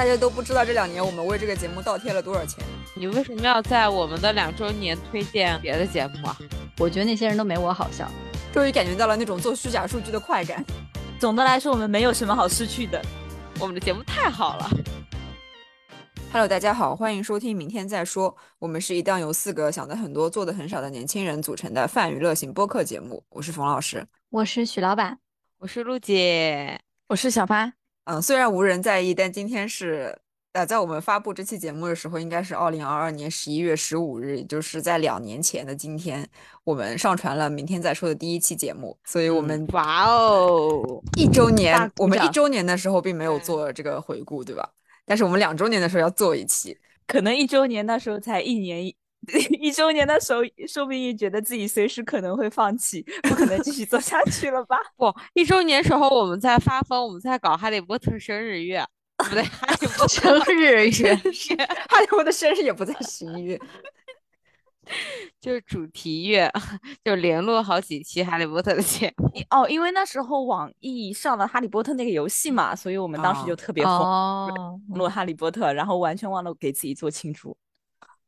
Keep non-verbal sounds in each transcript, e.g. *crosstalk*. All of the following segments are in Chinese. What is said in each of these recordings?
大家都不知道这两年我们为这个节目倒贴了多少钱。你为什么要在我们的两周年推荐别的节目啊？我觉得那些人都没我好笑。终于感觉到了那种做虚假数据的快感。总的来说，我们没有什么好失去的。我们的节目太好了。Hello，大家好，欢迎收听《明天再说》。我们是一档由四个想的很多、做的很少的年轻人组成的泛娱乐型播客节目。我是冯老师，我是许老板，我是陆姐，我是小潘。嗯，虽然无人在意，但今天是呃，在我们发布这期节目的时候，应该是二零二二年十一月十五日，也就是在两年前的今天，我们上传了《明天再说》的第一期节目。所以，我们哇哦，一周年，我们一周年的时候并没有做这个回顾，对吧？但是我们两周年的时候要做一期，可能一周年那时候才一年，*laughs* 一周年的时候，说不定觉得自己随时可能会放弃，不可能继续做下去了吧？不，一周年时候我们在发疯，我们在搞哈利波特生日月，不对，哈利波特生日月，哈利波特生日也不在十一月。*laughs* 就是主题月，就联络好几期《哈利波特》的节目哦。因为那时候网易上了《哈利波特》那个游戏嘛，所以我们当时就特别疯录《哈利波特》，然后完全忘了给自己做庆祝。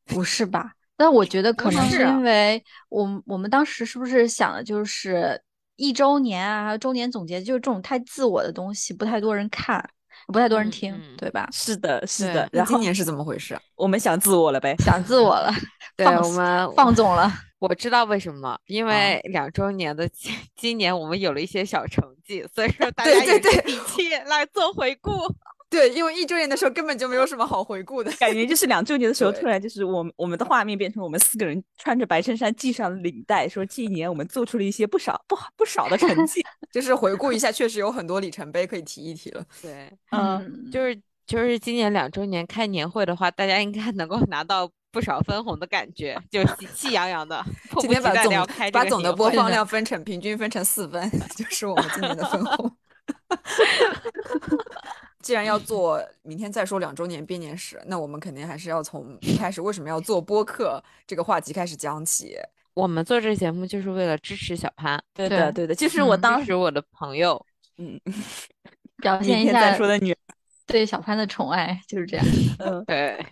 不是吧？但我觉得可能是因为我我们当时是不是想的就是一周年啊，还有周年总结，就是这种太自我的东西，不太多人看。不太多人听，对吧？是的，是的。然后今年是怎么回事？我们想自我了呗，想自我了。*laughs* 对我们放纵了。*laughs* 我知道为什么，因为两周年的今今年我们有了一些小成绩，所以说大家有底气 *laughs* 来做回顾。对，因为一周年的时候根本就没有什么好回顾的 *laughs* 感觉，就是两周年的时候，突然就是我们我们的画面变成我们四个人穿着白衬衫系上领带，说这一年我们做出了一些不少不好不少的成绩，*laughs* 就是回顾一下，确实有很多里程碑可以提一提了。对，嗯，就是就是今年两周年开年会的话，大家应该能够拿到不少分红的感觉，就喜气洋洋的。今天把总把总的播放量分成平均分成四分，*laughs* 就是我们今年的分红。既然要做明天再说两周年编年史，那我们肯定还是要从一开始为什么要做播客这个话题开始讲起。我们做这个节目就是为了支持小潘，对的，对。的，就是我当时我的朋友，嗯，表现一下再说的女对小潘的宠爱，就是这样。*laughs* 嗯，对，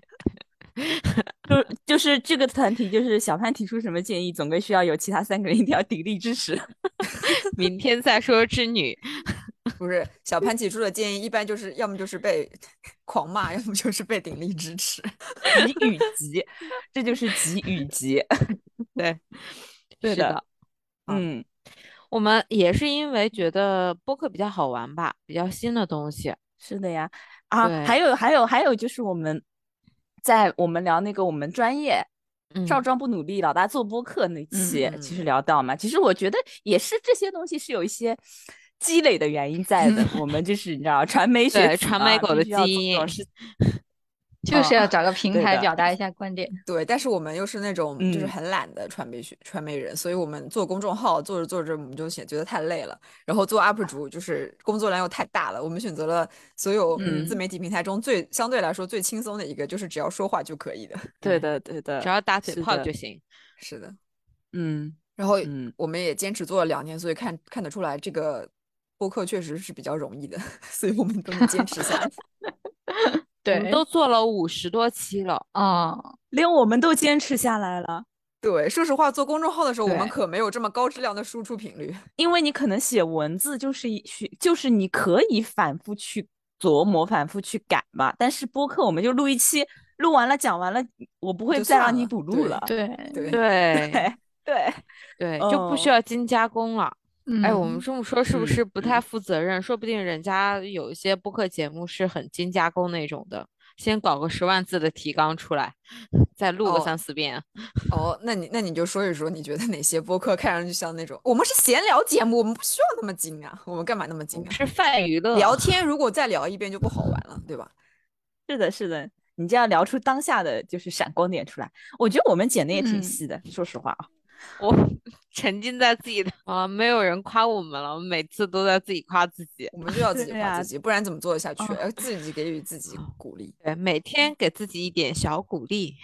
*laughs* 就就是这个团体，就是小潘提出什么建议，总归需要有其他三个人一定要鼎力支持。*laughs* 明天再说织女。*laughs* 不是小潘提出的建议，一般就是要么就是被狂骂，要么就是被鼎力支持。急与急，这就是急与急。对，对的。嗯，我们也是因为觉得播客比较好玩吧，比较新的东西。是的呀。啊，还有还有还有，就是我们在我们聊那个我们专业少壮不努力，老大做播客那期，其实聊到嘛，其实我觉得也是这些东西是有一些。积累的原因在的，*laughs* 我们就是你知道，传媒学传媒狗的基因，就是要找个平台表达一下观点。对，但是我们又是那种就是很懒的传媒学传媒人，所以我们做公众号做着做着，我们就显觉得太累了。然后做 UP 主就是工作量又太大了，我们选择了所有自媒体平台中最相对来说最轻松的一个，就是只要说话就可以的。*laughs* 对的，对的，只要打嘴炮就行。是的，嗯。然后我们也坚持做了两年，所以看看得出来这个。播客确实是比较容易的，*laughs* 所以我们都能坚持下来。*laughs* 对，都做了五十多期了啊，连我们都坚持下来了。对，说实话，做公众号的时候，我们可没有这么高质量的输出频率。因为你可能写文字就是去，就是你可以反复去琢磨、反复去改嘛。但是播客，我们就录一期，录完了讲完了，我不会再让你补录了。对对 *laughs* 对对对，就不需要精加工了。哎，我们这么说是不是不太负责任？说不定人家有一些播客节目是很精加工那种的，先搞个十万字的提纲出来，再录个三四遍。*laughs* 哦，那你那你就说一说，你觉得哪些播客看上去像那种？我们是闲聊节目，我们不需要那么精啊，我们干嘛那么精啊？是泛娱乐聊天，如果再聊一遍就不好玩了，对吧？是的，是的，你这样聊出当下的就是闪光点出来。我觉得我们剪的也挺细的，说实话啊。我沉浸在自己的 *laughs* 啊，没有人夸我们了，我们每次都在自己夸自己，我们就要自己 *laughs* 夸自己，不然怎么做得下去？要自己给予自己鼓励，对，每天给自己一点小鼓励，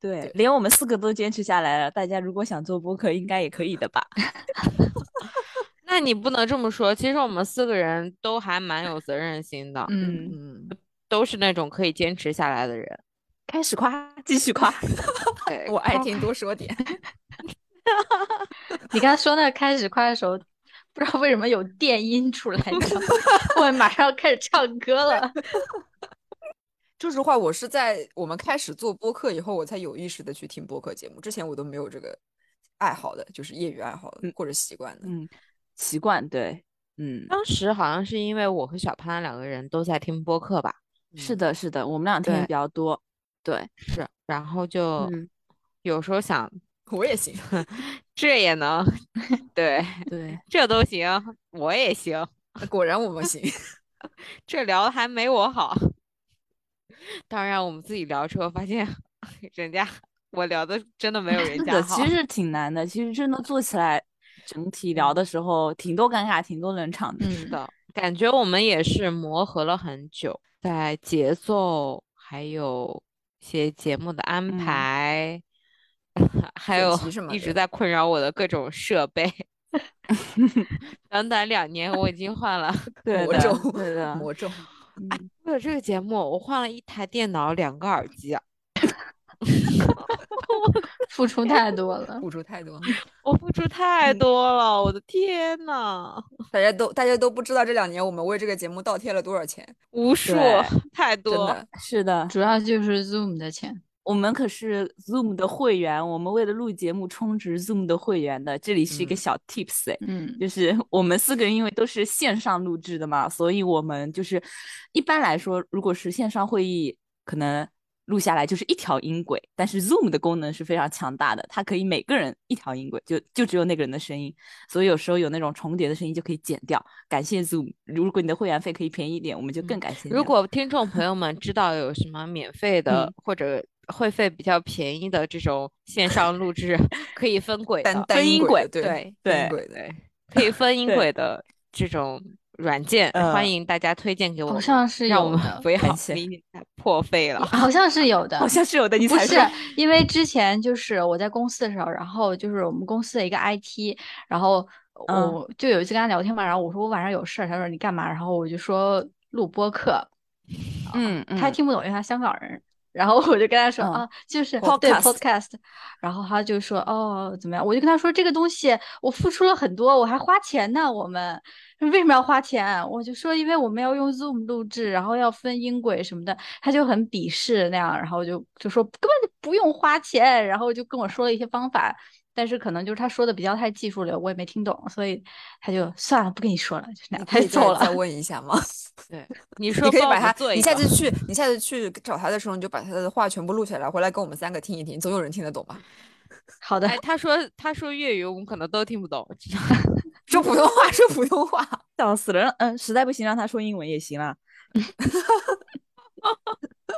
对，连我们四个都坚持下来了，大家如果想做播客，应该也可以的吧？*laughs* 那你不能这么说，其实我们四个人都还蛮有责任心的，嗯嗯，都是那种可以坚持下来的人。开始夸，继续夸，我爱听，多说点。*laughs* 你刚才说那开始快的时候，不知道为什么有电音出来，我马上要开始唱歌了。*laughs* 说实话，我是在我们开始做播客以后，我才有意识的去听播客节目，之前我都没有这个爱好的，就是业余爱好或者习惯的。嗯，习惯对，嗯，当时好像是因为我和小潘两个人都在听播客吧？是的，是的，我们俩听的比较多。对，是，然后就有时候想，*laughs* 我也行，这也能，*laughs* 对对，这都行，我也行，果然我们行，*laughs* 这聊的还没我好。当然，我们自己聊之后发现，人家我聊的真的没有人家好。其实挺难的，其实真的做起来，整体聊的时候挺多尴尬，挺多冷场的。是的，感觉我们也是磨合了很久，在节奏还有。些节目的安排，还有一直在困扰我的各种设备。*laughs* 短短两年，我已经换了 *laughs* 魔咒，对的魔咒。为了这个节目，我换了一台电脑，两个耳机。*laughs* 付出太多了，付出太多，我付出太多了，我的天呐！大家都大家都不知道这两年我们为这个节目倒贴了多少钱，无数，太多，是的，主要就是 Zoom 的钱。我们可是 Zoom 的会员，我们为了录节目充值 Zoom 的会员的。这里是一个小 Tips 哎，嗯，就是 *laughs* 我们四个人因为都是线上录制的嘛，所以我们就是一般来说，如果是线上会议，可能。录下来就是一条音轨，但是 Zoom 的功能是非常强大的，它可以每个人一条音轨，就就只有那个人的声音，所以有时候有那种重叠的声音就可以剪掉。感谢 Zoom，如果你的会员费可以便宜一点，我们就更感谢。如果听众朋友们知道有什么免费的或者会费比较便宜的这种线上录制，可以分轨的，分音轨，对对对对，可以分音轨的这种。软件欢迎大家推荐给我，好像是有的，不要破费了，好像是有的，好像是有的。你不是因为之前就是我在公司的时候，然后就是我们公司的一个 IT，然后我就有一次跟他聊天嘛，然后我说我晚上有事，他说你干嘛？然后我就说录播课，嗯，他还听不懂，因为他香港人。然后我就跟他说啊，就是对 podcast，然后他就说哦怎么样？我就跟他说这个东西我付出了很多，我还花钱呢。我们为什么要花钱？我就说因为我们要用 Zoom 录制，然后要分音轨什么的。他就很鄙视那样，然后就就说根本就不用花钱，然后就跟我说了一些方法。但是可能就是他说的比较太技术流，我也没听懂，所以他就算了，不跟你说了，就那样，他就走了。再问一下吗？*laughs* 对，你说你可以把他，你下次去，你下次去找他的时候，你就把他的话全部录下来，回来跟我们三个听一听，总有人听得懂吧？*laughs* 好的。哎，他说他说粤语，我们可能都听不懂。*laughs* 说普通话，说普通话，笑死了。嗯，实在不行让他说英文也行了。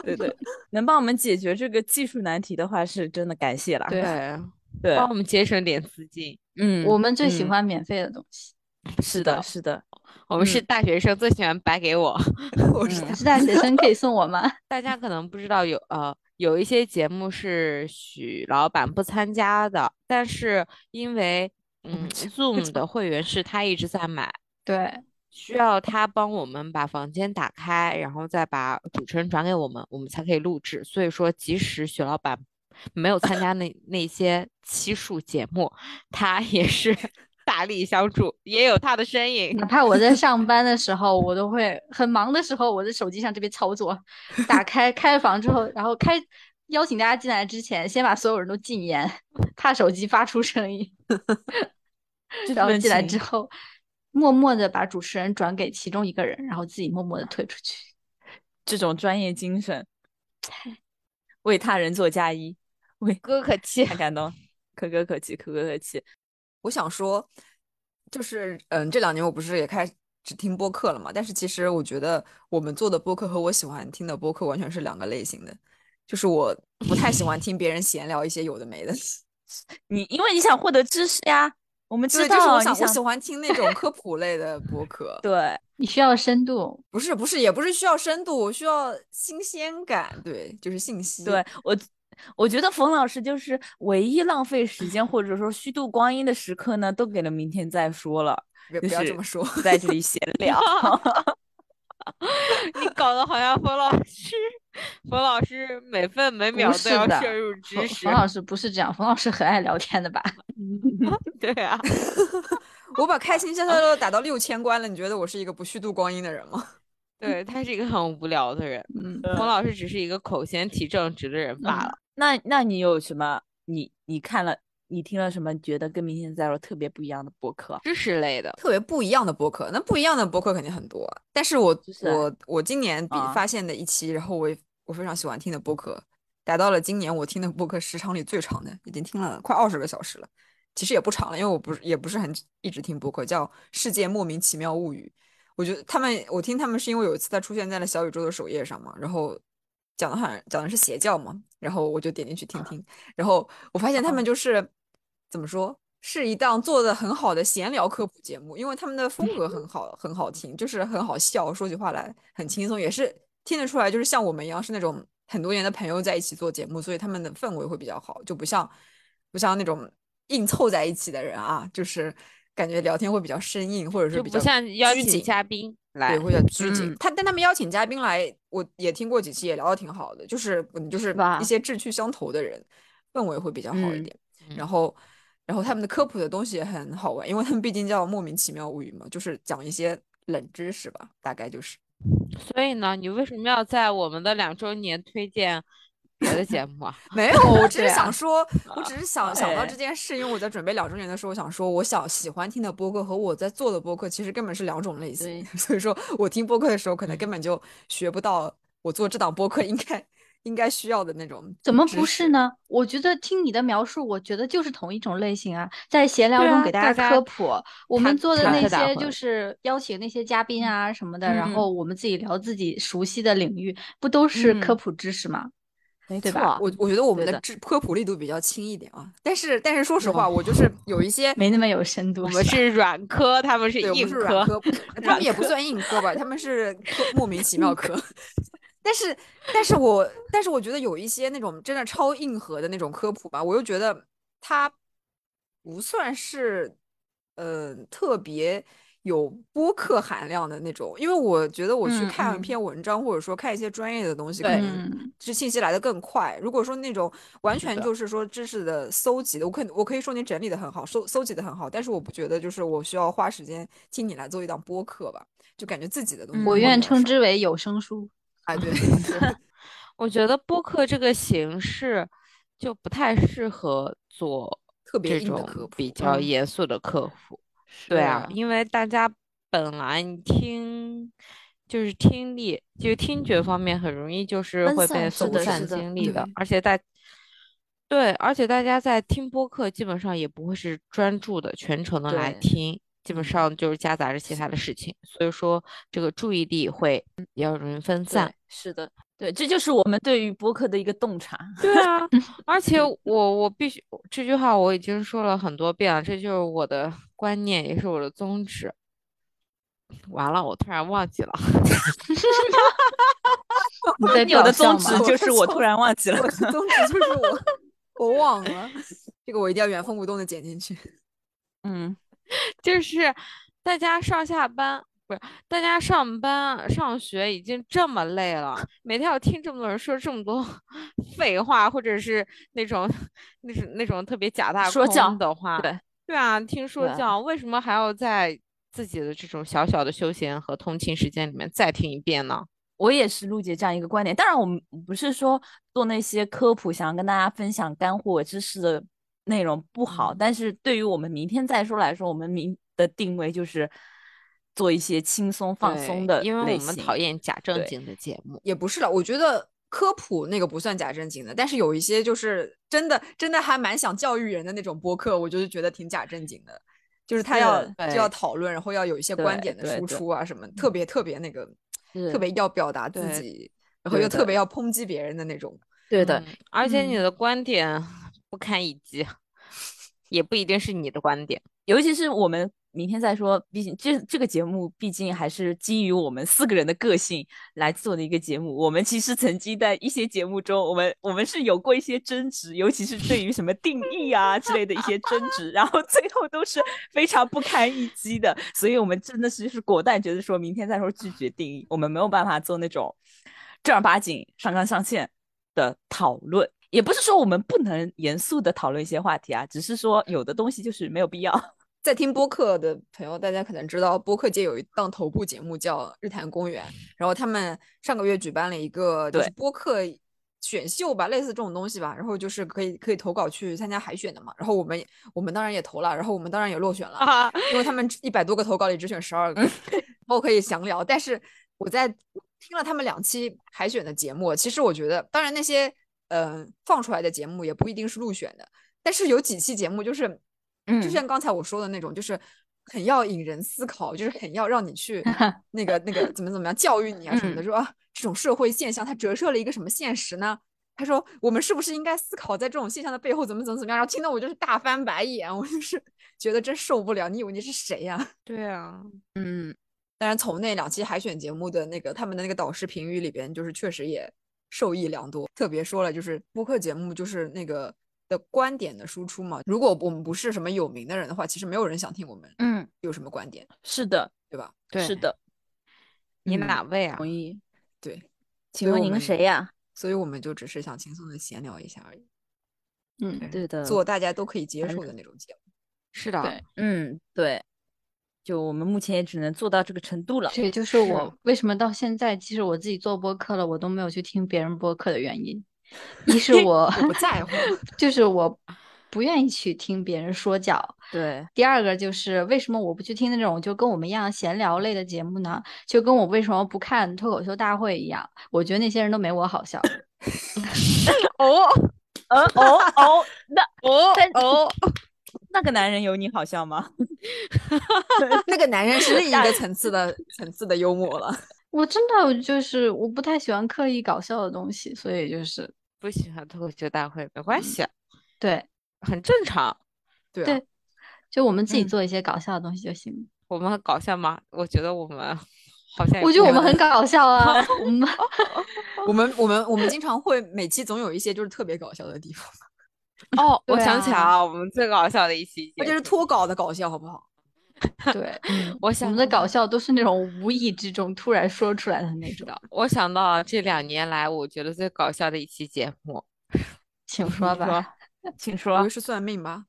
对对，能帮我们解决这个技术难题的话，是真的感谢了。对。对，帮我们节省点资金。嗯，我们最喜欢免费的东西。是的，是的，我们是大学生，最喜欢白给我。*laughs* 我是大学生，可以送我吗？*laughs* 大家可能不知道，有呃有一些节目是许老板不参加的，但是因为嗯 Zoom 的会员是他一直在买，对，需要他帮我们把房间打开，然后再把主持人转给我们，我们才可以录制。所以说，即使许老板。没有参加那那些期数节目，他也是 *laughs* 大力相助，也有他的身影。哪怕我在 *laughs* 上班的时候，我都会很忙的时候，我在手机上这边操作，打开开房之后，然后开邀请大家进来之前，先把所有人都禁言，怕手机发出声音。*laughs* 然后进来之后，默默的把主持人转给其中一个人，然后自己默默的退出去。这种专业精神，为他人做嫁衣。可歌可气，太感动，可歌可泣，可歌可泣。我想说，就是嗯，这两年我不是也开始听播客了嘛？但是其实我觉得我们做的播客和我喜欢听的播客完全是两个类型的。就是我不太喜欢听别人闲聊一些有的没的。*laughs* 你因为你想获得知识呀，我们知道。就是我想，我喜欢听那种科普类的播客。对 *laughs* 你需要深度，不是不是，也不是需要深度，我需要新鲜感。对，就是信息。对我。我觉得冯老师就是唯一浪费时间或者说虚度光阴的时刻呢，都给了明天再说了。不要这么说，在这里闲聊。*laughs* 你搞得好像冯老师，冯老师每分每秒都要摄入知识。冯老师不是这样，冯老师很爱聊天的吧？*laughs* 对啊，*laughs* 我把开心消消乐打到六千关了，你觉得我是一个不虚度光阴的人吗？对他是一个很无聊的人。嗯，冯老师只是一个口嫌体正直的人罢了。那那你有什么？你你看了？你听了什么？觉得跟明星在说特别不一样的播客？知识类的，特别不一样的播客。那不一样的播客肯定很多。但是我我我今年比发现的一期，然后我我非常喜欢听的播客，达到了今年我听的播客时长里最长的，已经听了快二十个小时了。其实也不长了，因为我不是也不是很一直听播客，叫《世界莫名其妙物语》。我觉得他们，我听他们是因为有一次他出现在了小宇宙的首页上嘛，然后讲的好像讲的是邪教嘛，然后我就点进去听听，然后我发现他们就是。怎么说是一档做的很好的闲聊科普节目，因为他们的风格很好，很好听，就是很好笑，说起话来很轻松，也是听得出来，就是像我们一样是那种很多年的朋友在一起做节目，所以他们的氛围会比较好，就不像不像那种硬凑在一起的人啊，就是感觉聊天会比较生硬，或者是比较像邀请嘉宾来，对，会较拘谨。他但他们邀请嘉宾来，我也听过几期，也聊得挺好的，就是就是一些志趣相投的人，氛围会比较好一点，然后。然后他们的科普的东西也很好玩，因为他们毕竟叫莫名其妙物语嘛，就是讲一些冷知识吧，大概就是。所以呢，你为什么要在我们的两周年推荐别的节目啊？没有，我只是想说，我只是想想到这件事，因为我在准备两周年的时候，我想说，我想喜欢听的播客和我在做的播客其实根本是两种类型，*laughs* 所以说我听播客的时候，可能根本就学不到我做这档播客应该。应该需要的那种，怎么不是呢？我觉得听你的描述，我觉得就是同一种类型啊，在闲聊中给大家科普。我们做的那些就是邀请那些嘉宾啊什么的，然后我们自己聊自己熟悉的领域，不都是科普知识吗？没错，我我觉得我们的知科普力度比较轻一点啊。但是但是说实话，我就是有一些 *laughs* 没那么有深度。我们是软科，他们是硬科，他们也不算硬科吧，他们是莫名其妙科。*laughs* 但是，但是我，但是我觉得有一些那种真的超硬核的那种科普吧，我又觉得它不算是，呃，特别有播客含量的那种。因为我觉得我去看一篇文章，或者说看一些专业的东西，可能是信息来的更快。如果说那种完全就是说知识的搜集的，我可我可以说你整理的很好，搜搜集的很好，但是我不觉得就是我需要花时间听你来做一档播客吧，就感觉自己的东西。我愿称之为有声书。啊，对，*laughs* *laughs* 我觉得播客这个形式就不太适合做特别这种比较严肃的客户。对啊，因为大家本来听就是听力，就听觉方面很容易就是会被分散精力的，而且在对，而且大家在听播客基本上也不会是专注的、全程的来听。基本上就是夹杂着其他的事情，所以说这个注意力会比较容易分散。是的，对，这就是我们对于播客的一个洞察。对啊，*laughs* 而且我我必须这句话我已经说了很多遍了，这就是我的观念，也是我的宗旨。完了，我突然忘记了。*laughs* 你的宗旨 *laughs* 就是我突然忘记了。我的宗旨就是我我忘了，这个我一定要原封不动的剪进去。嗯。*laughs* 就是大家上下班不是大家上班上学已经这么累了，每天要听这么多人说这么多 *laughs* 废话，或者是那种那种那种特别假大空的话，对对啊，听说教为什么还要在自己的这种小小的休闲和通勤时间里面再听一遍呢？我也是陆姐这样一个观点。当然，我们不是说做那些科普，想要跟大家分享干货知识的。内容不好，但是对于我们明天再说来说，我们明的定位就是做一些轻松放松的，因为我们讨厌假正经的节目。也不是了，我觉得科普那个不算假正经的，但是有一些就是真的真的还蛮想教育人的那种播客，我就是觉得挺假正经的，就是他要就要讨论，然后要有一些观点的输出啊什么，特别特别那个，特别要表达自。己，然后又特别。要抨击别人的那种。对的，而且你的观点不堪一击。*laughs* 也不一定是你的观点，尤其是我们明天再说。毕竟这这个节目毕竟还是基于我们四个人的个性来做的一个节目。我们其实曾经在一些节目中，我们我们是有过一些争执，尤其是对于什么定义啊之类的一些争执，然后最后都是非常不堪一击的。所以我们真的是是果断觉得说明天再说拒绝定义，我们没有办法做那种正儿八经上纲上线的讨论。也不是说我们不能严肃的讨论一些话题啊，只是说有的东西就是没有必要。*laughs* 在听播客的朋友，大家可能知道，播客界有一档头部节目叫《日坛公园》，然后他们上个月举办了一个就是播客选秀吧，类似这种东西吧，然后就是可以可以投稿去参加海选的嘛。然后我们我们当然也投了，然后我们当然也落选了，因为他们一百多个投稿里只选十二个，我可以详聊。但是我在听了他们两期海选的节目，其实我觉得，当然那些嗯放出来的节目也不一定是入选的，但是有几期节目就是。就像刚才我说的那种，就是很要引人思考，就是很要让你去 *laughs* 那个那个怎么怎么样教育你啊什么的。说啊这种社会现象它折射了一个什么现实呢？他说我们是不是应该思考在这种现象的背后怎么怎么怎么样？然后听到我就是大翻白眼，我就是 *laughs* 觉得真受不了。你以为你是谁呀？*laughs* 对啊，嗯。当然从那两期海选节目的那个他们的那个导师评语里边，就是确实也受益良多。特别说了，就是播客节目就是那个。的观点的输出嘛，如果我们不是什么有名的人的话，其实没有人想听我们，嗯，有什么观点？是的，对吧？对，是的。你哪位啊？同意。对，请问您谁呀？所以我们就只是想轻松的闲聊一下而已。嗯，对的，做大家都可以接受的那种节目。是的，对，嗯，对。就我们目前也只能做到这个程度了。这也就是我为什么到现在，其实我自己做播客了，我都没有去听别人播客的原因。一是我不在乎，*laughs* 就是我不愿意去听别人说教。对，第二个就是为什么我不去听那种就跟我们一样闲聊类的节目呢？就跟我为什么不看脱口秀大会一样，我觉得那些人都没我好笑。*laughs* 哦，呃，*laughs* 哦哦，那哦哦，那个男人有你好笑吗？*laughs* 那个男人是另一个层次的层次的幽默了。*laughs* 我真的就是我不太喜欢刻意搞笑的东西，所以就是不喜欢脱口秀大会没关系，对，很正常，*laughs* 对，就我们自己做一些搞笑的东西就行。我们很搞笑吗？我觉得我们好像，我觉得我们很搞笑啊。我们我们我们我们经常会每期总有一些就是特别搞笑的地方。*laughs* 哦，我想起来了，我们最搞笑的一期，那就是脱稿的搞笑，好不好？*laughs* 对，我想我们的搞笑都是那种无意之中突然说出来的那种。我想到这两年来，我觉得最搞笑的一期节目，请说吧，请说。是算命吧？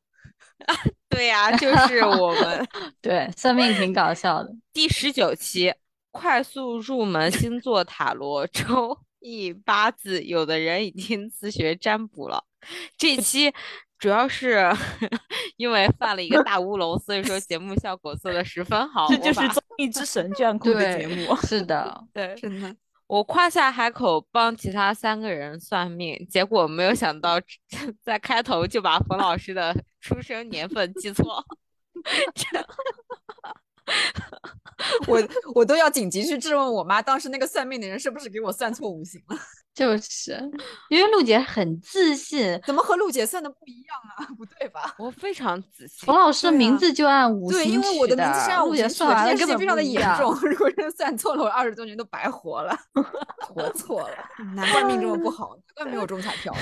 *laughs* 对呀，就是我们对算命挺搞笑的。第十九期，快速入门星座塔罗、周易八字，有的人已经自学占卜了。这期。主要是 *laughs* 因为犯了一个大乌龙，所以说节目效果做的十分好。这就是综艺之神眷顾 *laughs* 的节目。是的，*laughs* 对，真的。我夸下海口帮其他三个人算命，结果没有想到在开头就把冯老师的出生年份记错。*laughs* 我我都要紧急去质问我妈，当时那个算命的人是不是给我算错五行了？*laughs* 就是因为陆姐很自信，怎么和陆姐算的不一样啊？*laughs* 不对吧？我非常自信。冯老师的名字就按五行对，因为我的名字是按五行算的，这件事情非常的严重。如果真算错了，我二十多年都白活了，活错了。难怪命这么不好，难怪没有中彩票。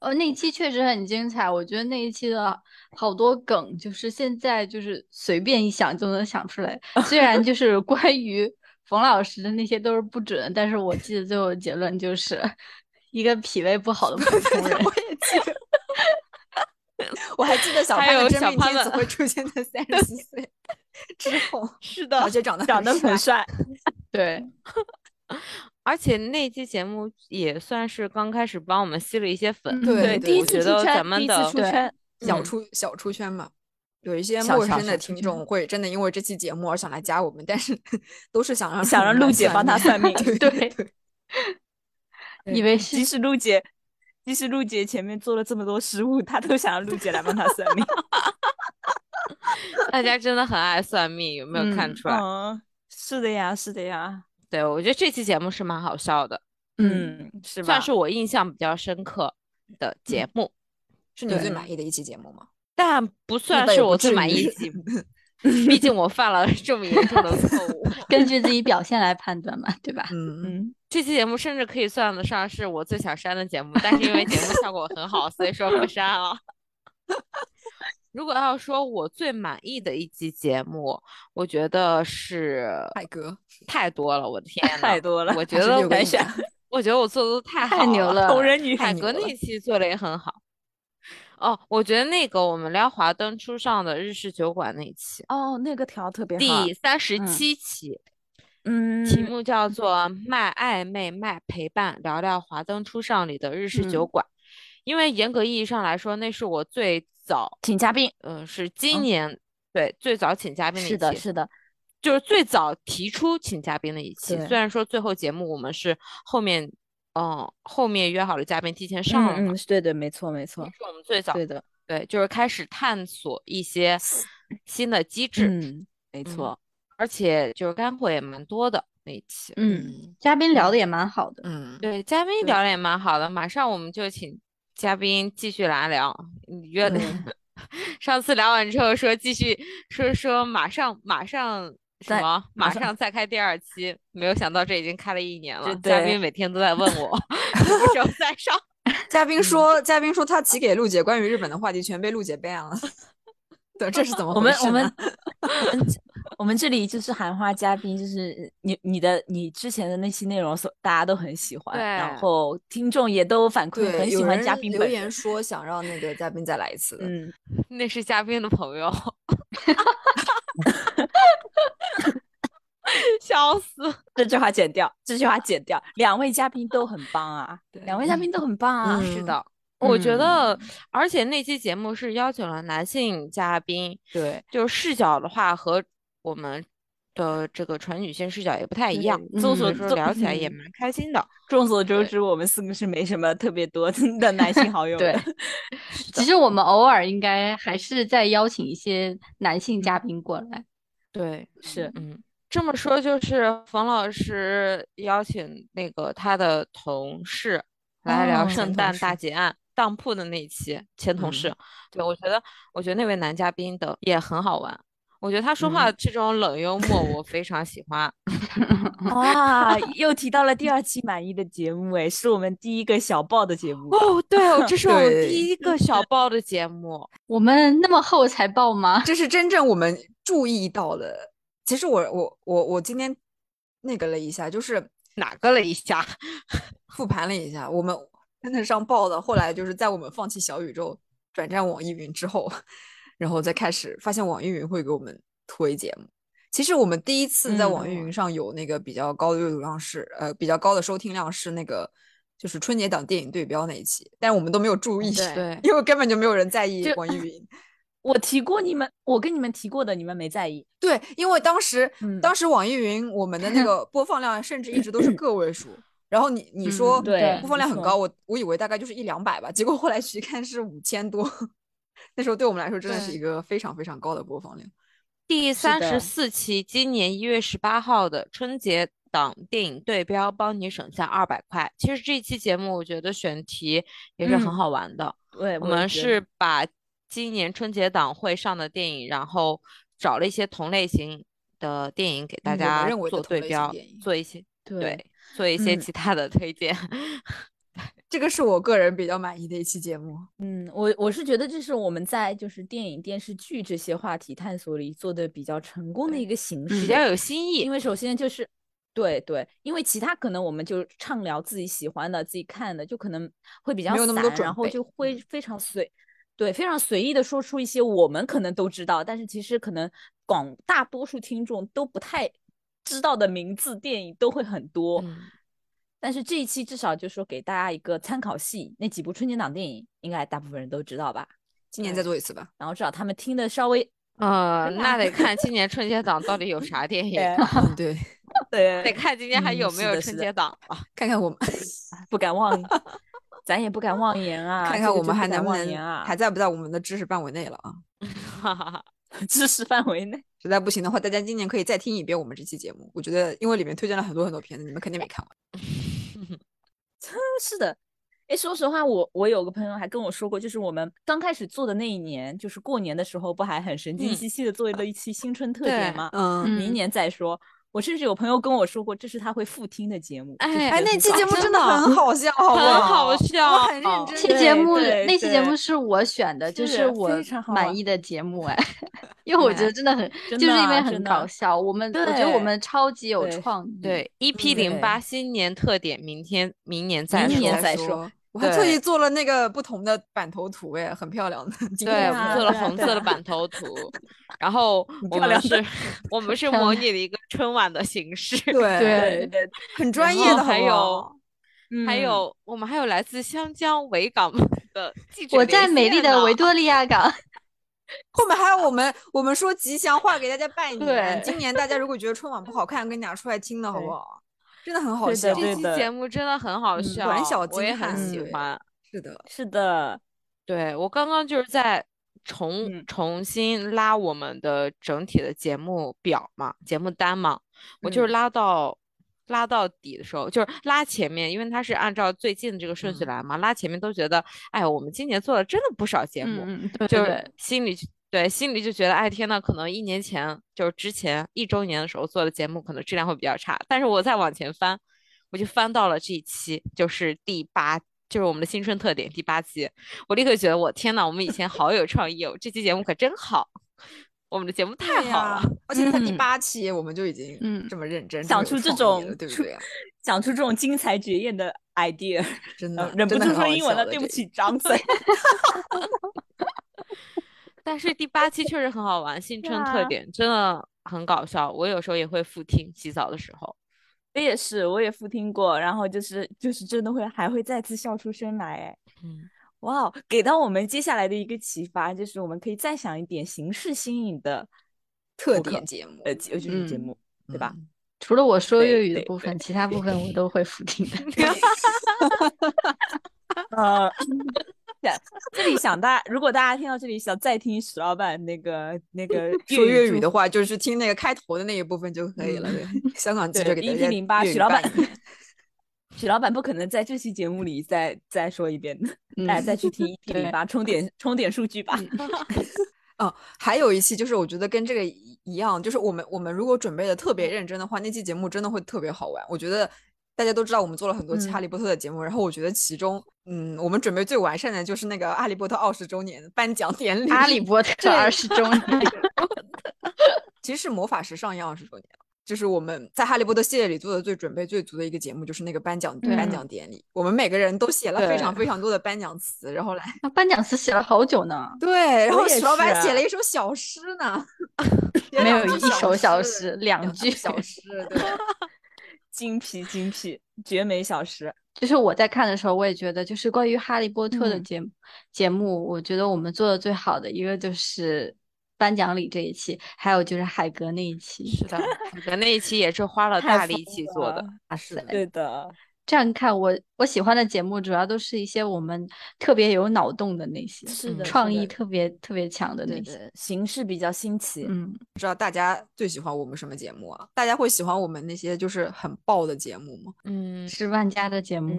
呃，那一期确实很精彩，我觉得那一期的好多梗，就是现在就是随便一想就能想出来。*laughs* 虽然就是关于冯老师的那些都是不准，但是我记得最后结论就是一个脾胃不好的普通人。*laughs* 我也记得，*laughs* 我还记得小潘的真命天子会出现在三十四岁之后，是的，而且长得长得很帅，对。而且那期节目也算是刚开始帮我们吸了一些粉，对，第一次出圈，第一次出圈，小出小出圈嘛。有一些陌生的听众会真的因为这期节目而想来加我们，但是都是想让想让陆姐帮他算命，对，*laughs* 以为即使陆姐即使陆姐前面做了这么多失误，他都想让陆姐来帮他算命。*laughs* 大家真的很爱算命，有没有看出来？是的呀，是的呀。对，我觉得这期节目是蛮好笑的，嗯，是算是我印象比较深刻的节目，是你最满意的一期节目吗？但不算是我最满意的节目，*laughs* 毕竟我犯了 *laughs* 这么严重的错误。*laughs* 根据自己表现来判断嘛，对吧？嗯嗯，这期节目甚至可以算得上是我最想删的节目，但是因为节目效果很好，所以说不删了。如果要说我最满意的一期节目，我觉得是海哥，太多了，我的天，*laughs* 太多了。我觉得，*laughs* 我觉得我做的都太好了，同人女海哥那期做的也很好。哦，我觉得那个我们聊华灯初上的日式酒馆那期，哦，那个调特别好，第三十七期，嗯，题目叫做卖暧昧卖陪伴，聊聊华灯初上里的日式酒馆。因为严格意义上来说，那是我最早请嘉宾，嗯，是今年对最早请嘉宾的一期，是的，是的，就是最早提出请嘉宾的一期。虽然说最后节目我们是后面，嗯，后面约好了嘉宾提前上了，嗯，对对，没错没错，是我们最早对的，对，就是开始探索一些 *sniffs* 新的机制，嗯，没错，而且就是干货也蛮多的那一期，嗯，嘉宾聊的也蛮好的，嗯，对，嘉宾聊的也蛮好的，马上我们就请。嘉宾继续来聊，约 *laughs* 上次聊完之后说继续说说马上马上什么马上再开第二期，没有想到这已经开了一年了。嘉宾每天都在问我什么时候再上。*laughs* 嘉宾说嘉宾说他寄给陆姐关于日本的话题全被陆姐 ban 了。*laughs* 对，这是怎么回事？我们我们。我们这里就是喊话嘉宾，就是你你的你之前的那期内容，所大家都很喜欢，然后听众也都反馈很喜欢嘉宾留言说想让那个嘉宾再来一次。嗯，*laughs* 那是嘉宾的朋友，*laughs* 笑死！这句话剪掉，这句话剪掉。两位嘉宾都很棒啊，两位嘉宾都很棒啊。是的，我觉得，而且那期节目是邀请了男性嘉宾，对，就是视角的话和。我们的这个纯女性视角也不太一样，众所周知聊起来也蛮开心的。*laughs* 众所周知，我们四个是没什么特别多的男性好友。对，*laughs* 其实我们偶尔应该还是在邀请一些男性嘉宾过来。对，*laughs* 是，嗯，这么说就是冯老师邀请那个他的同事来聊圣诞大劫案当铺的那一期前同事。对，我觉得，我觉得那位男嘉宾的也很好玩。我觉得他说话这种冷幽默，我非常喜欢。*laughs* 哇，又提到了第二期满意的节目，哎，是我们第一个小报的节目哦。对哦，这 *laughs* 是我们第一个小报的节目。我们那么厚才报吗？这是真正我们注意到的。其实我我我我今天那个了一下，就是哪个了一下，*laughs* 复盘了一下，我们跟得上报的。后来就是在我们放弃小宇宙，转战网易云之后。然后再开始发现网易云会给我们推节目。其实我们第一次在网易云上有那个比较高的阅读量是，呃，比较高的收听量是那个就是春节档电影对标那一期，但我们都没有注意，对，因为根本就没有人在意网易云。*laughs* 我提过你们，我跟你们提过的，你们没在意。对，因为当时当时网易云我们的那个播放量甚至一直都是个位数，然后你你说播放量很高，我我以为大概就是一两百吧，结果后来去看是五千多。那时候对我们来说真的是一个非常非常高的播放量。第三十四期，今年一月十八号的春节档电影对标，帮你省下二百块。其实这一期节目，我觉得选题也是很好玩的。对，我们是把今年春节档会上的电影，然后找了一些同类型的电影给大家做对标，做一些对，做一些其他的推荐。*laughs* 这个是我个人比较满意的一期节目。嗯，我我是觉得这是我们在就是电影、电视剧这些话题探索里做的比较成功的一个形式，比较有新意。因为首先就是，对对，因为其他可能我们就畅聊自己喜欢的、自己看的，就可能会比较散，然后就会非常随，对，非常随意的说出一些我们可能都知道，但是其实可能广大多数听众都不太知道的名字、电影都会很多。但是这一期至少就说给大家一个参考系，那几部春节档电影应该大部分人都知道吧？今年再做一次吧，然后至少他们听的稍微 *laughs*…… 呃，那得 *laughs* 看今年春节档到底有啥电影。对 *laughs* 对，得看今年还有没有春节档啊？看看我们不敢妄，咱也不敢妄言啊。看看我们还能不能啊？还在不在我们的知识范围内了啊？哈哈哈。知识范围内，实在不行的话，大家今年可以再听一遍我们这期节目。我觉得，因为里面推荐了很多很多片子，你们肯定没看完。*laughs* 真是的，哎，说实话，我我有个朋友还跟我说过，就是我们刚开始做的那一年，就是过年的时候，不还很神经兮兮的做了一期新春特点吗？嗯，明年再说。我甚至有朋友跟我说过，这是他会复听的节目。哎哎，*laughs* 那期节目真的很好笑，很好笑，我很认真。那期节目那期节目是我选的，就是我满意的节目 *laughs* 哎，因为我觉得真的很，就是因为很搞笑。我们我觉得我们超级有创意。对，EP 零八新年特点，明天明年再明年再说。我还特意做了那个不同的版头图，哎，很漂亮的。对，我们做了红色的版头图，然后 *laughs* 我们是，我们是模拟了一个春晚的形式。对对对，很专业的。还有，还有，我们还有来自湘江维港的记者。我在美丽的维多利亚港。*laughs* 后面还有我们，我们说吉祥话给大家拜 *laughs* 年。今年大家如果觉得春晚不好看，跟大家出来听的好不好？真的很好笑，这期节目真的很好笑，短小精悍，我也很喜欢。是的，是的，对我刚刚就是在重重新拉我们的整体的节目表嘛，节目单嘛，我就是拉到拉到底的时候，就是拉前面，因为它是按照最近的这个顺序来嘛，拉前面都觉得，哎，我们今年做了真的不少节目，就是心里。对，心里就觉得，哎天呐，可能一年前就是之前一周年的时候做的节目，可能质量会比较差。但是我再往前翻，我就翻到了这一期，就是第八，就是我们的新春特点第八期。我立刻觉得，我天呐，我们以前好有创意哦，这期节目可真好，我们的节目太好了。而且在第八期，我们就已经这么认真，想出这种，对不对？想出这种精彩绝艳的 idea，真的忍不住说英文了，对不起，张嘴。*laughs* 但是第八期确实很好玩，新春特点真的很搞笑。我有时候也会复听，洗澡的时候。我也是，我也复听过，然后就是就是真的会还会再次笑出声来。哎，嗯，哇，给到我们接下来的一个启发就是我们可以再想一点形式新颖的特点节目，呃，就是节目，对吧？除了我说粤语的部分，其他部分我都会复听的。*laughs* *laughs* 呃。*laughs* 这里想大，如果大家听到这里想再听许老板那个那个说粤语的话，就是听那个开头的那一部分就可以了。对，香港记者给大家。一零八，许老板，*laughs* 许老板不可能在这期节目里再再说一遍的，大家再去听一零八，充点充点数据吧。*laughs* 哦，还有一期就是我觉得跟这个一样，就是我们我们如果准备的特别认真的话，那期节目真的会特别好玩。我觉得。大家都知道我们做了很多期哈利波特的节目，然后我觉得其中，嗯，我们准备最完善的就是那个哈利波特二十周年颁奖典礼。哈利波特 *laughs* 二十周年，*laughs* 其实是魔法石上映二十周年就是我们在哈利波特系列里做的最准备最足的一个节目，就是那个颁奖颁奖典礼。我们每个人都写了非常非常多的颁奖词，然后来。颁奖词写了好久呢。对，然后许老板写了一首小诗呢。没有一首小诗，两句小诗。对。精辟精辟，绝美小时。就是我在看的时候，我也觉得，就是关于哈利波特的节目节目，我觉得我们做的最好的一个就是颁奖礼这一期，还有就是海格那一期。是的，海格那一期也是花了大力气做的。啊，是的，对的。这样看，我我喜欢的节目主要都是一些我们特别有脑洞的那些，是的，创意特别特别强的那些，形式比较新奇。嗯，不知道大家最喜欢我们什么节目啊？大家会喜欢我们那些就是很爆的节目吗？嗯，是万家的节目，